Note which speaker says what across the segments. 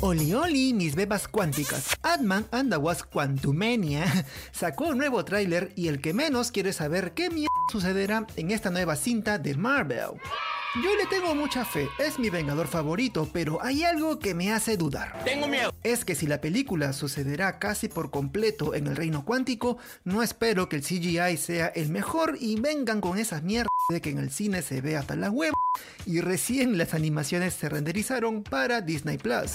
Speaker 1: Oli Oli, mis bebas cuánticas. Adman and the Was Quantumania sacó un nuevo tráiler y el que menos quiere saber qué mierda sucederá en esta nueva cinta de Marvel. Yo le tengo mucha fe, es mi vengador favorito, pero hay algo que me hace dudar.
Speaker 2: Tengo miedo.
Speaker 1: Es que si la película sucederá casi por completo en el reino cuántico, no espero que el CGI sea el mejor y vengan con esas mierdas de que en el cine se ve hasta la web y recién las animaciones se renderizaron para Disney Plus.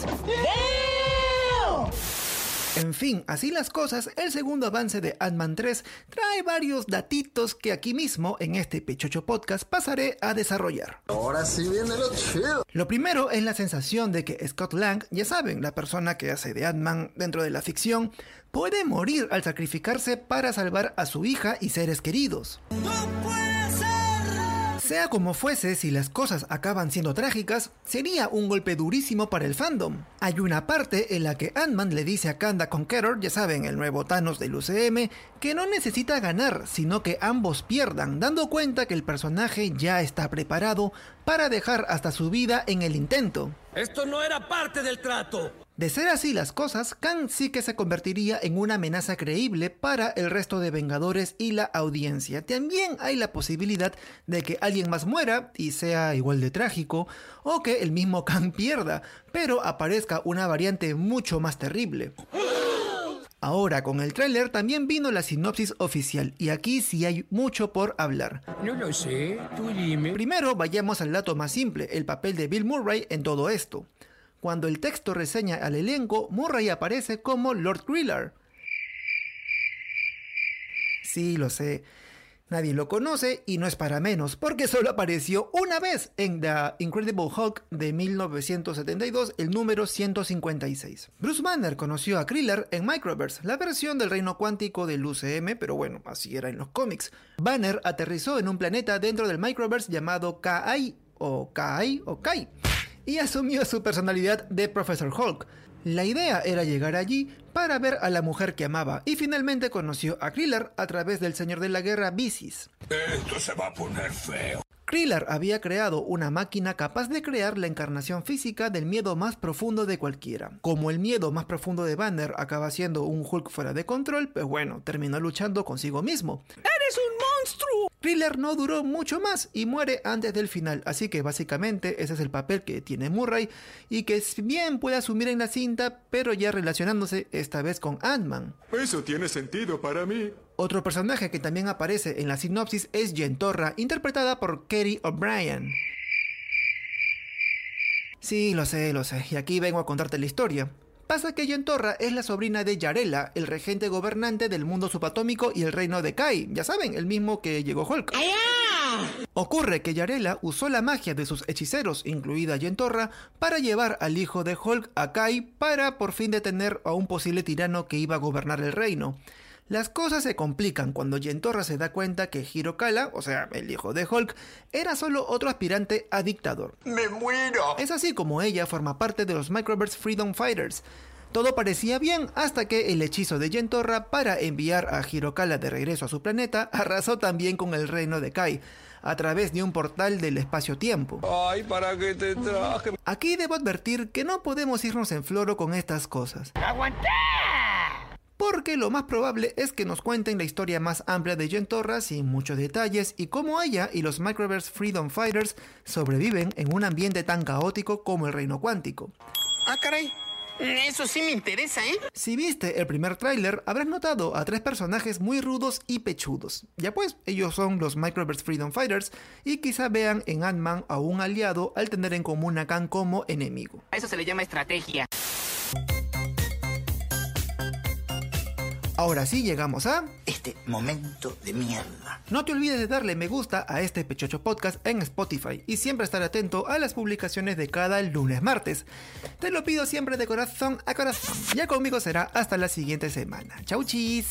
Speaker 1: En fin, así las cosas, el segundo avance de Ant-Man 3 trae varios datitos que aquí mismo, en este Pechocho Podcast, pasaré a desarrollar.
Speaker 3: Ahora sí viene lo chido.
Speaker 1: Lo primero es la sensación de que Scott Lang, ya saben, la persona que hace de Ant-Man dentro de la ficción, puede morir al sacrificarse para salvar a su hija y seres queridos. Sea como fuese, si las cosas acaban siendo trágicas, sería un golpe durísimo para el fandom. Hay una parte en la que Ant-Man le dice a Kanda Conqueror, ya saben, el nuevo Thanos del UCM, que no necesita ganar, sino que ambos pierdan, dando cuenta que el personaje ya está preparado para dejar hasta su vida en el intento.
Speaker 2: Esto no era parte del trato.
Speaker 1: De ser así las cosas, Kang sí que se convertiría en una amenaza creíble para el resto de Vengadores y la audiencia. También hay la posibilidad de que alguien más muera y sea igual de trágico, o que el mismo Kang pierda, pero aparezca una variante mucho más terrible. Ahora, con el tráiler también vino la sinopsis oficial, y aquí sí hay mucho por hablar.
Speaker 2: No lo sé, tú dime.
Speaker 1: Primero vayamos al dato más simple, el papel de Bill Murray en todo esto. Cuando el texto reseña al elenco, Murray aparece como Lord Griller. Sí, lo sé. Nadie lo conoce y no es para menos, porque solo apareció una vez en The Incredible Hulk de 1972, el número 156. Bruce Banner conoció a Kriller en Microverse, la versión del reino cuántico del UCM, pero bueno, así era en los cómics. Banner aterrizó en un planeta dentro del Microverse llamado Kai o Kai o Kai y asumió su personalidad de Professor Hulk. La idea era llegar allí para ver a la mujer que amaba y finalmente conoció a Kriller a través del Señor de la Guerra Bisis.
Speaker 2: Esto se va a poner feo.
Speaker 1: Kriller había creado una máquina capaz de crear la encarnación física del miedo más profundo de cualquiera. Como el miedo más profundo de Banner acaba siendo un Hulk fuera de control, pues bueno, terminó luchando consigo mismo.
Speaker 2: ¡Eres un monstruo!
Speaker 1: Kriller no duró mucho más y muere antes del final, así que básicamente ese es el papel que tiene Murray y que bien puede asumir en la cinta, pero ya relacionándose esta vez con Ant-Man.
Speaker 3: Eso tiene sentido para mí.
Speaker 1: Otro personaje que también aparece en la sinopsis es Yentorra, interpretada por Kerry O'Brien. Sí, lo sé, lo sé, y aquí vengo a contarte la historia. Pasa que Yentorra es la sobrina de Yarela, el regente gobernante del mundo subatómico y el reino de Kai, ya saben, el mismo que llegó Hulk. Ocurre que Yarela usó la magia de sus hechiceros, incluida Yentorra, para llevar al hijo de Hulk a Kai para por fin detener a un posible tirano que iba a gobernar el reino. Las cosas se complican cuando Yentorra se da cuenta que Hirokala, o sea, el hijo de Hulk, era solo otro aspirante a dictador.
Speaker 3: ¡Me muero!
Speaker 1: Es así como ella forma parte de los Microverse Freedom Fighters. Todo parecía bien hasta que el hechizo de Yentorra para enviar a Hirokala de regreso a su planeta arrasó también con el reino de Kai, a través de un portal del espacio-tiempo.
Speaker 2: Ay, ¿para qué te traje?
Speaker 1: Aquí debo advertir que no podemos irnos en floro con estas cosas.
Speaker 2: ¡Aguanté!
Speaker 1: Porque lo más probable es que nos cuenten la historia más amplia de Yentorra sin muchos detalles y cómo ella y los Microverse Freedom Fighters sobreviven en un ambiente tan caótico como el reino cuántico.
Speaker 4: Ah, caray. Eso sí me interesa, ¿eh?
Speaker 1: Si viste el primer tráiler, habrás notado a tres personajes muy rudos y pechudos. Ya pues, ellos son los Microverse Freedom Fighters y quizá vean en Ant-Man a un aliado al tener en común a Kang como enemigo.
Speaker 4: A eso se le llama estrategia.
Speaker 1: Ahora sí llegamos a...
Speaker 5: Este momento de mierda.
Speaker 1: No te olvides de darle me gusta a este Pechocho Podcast en Spotify y siempre estar atento a las publicaciones de cada lunes martes. Te lo pido siempre de corazón a corazón. Ya conmigo será hasta la siguiente semana. Chau chis.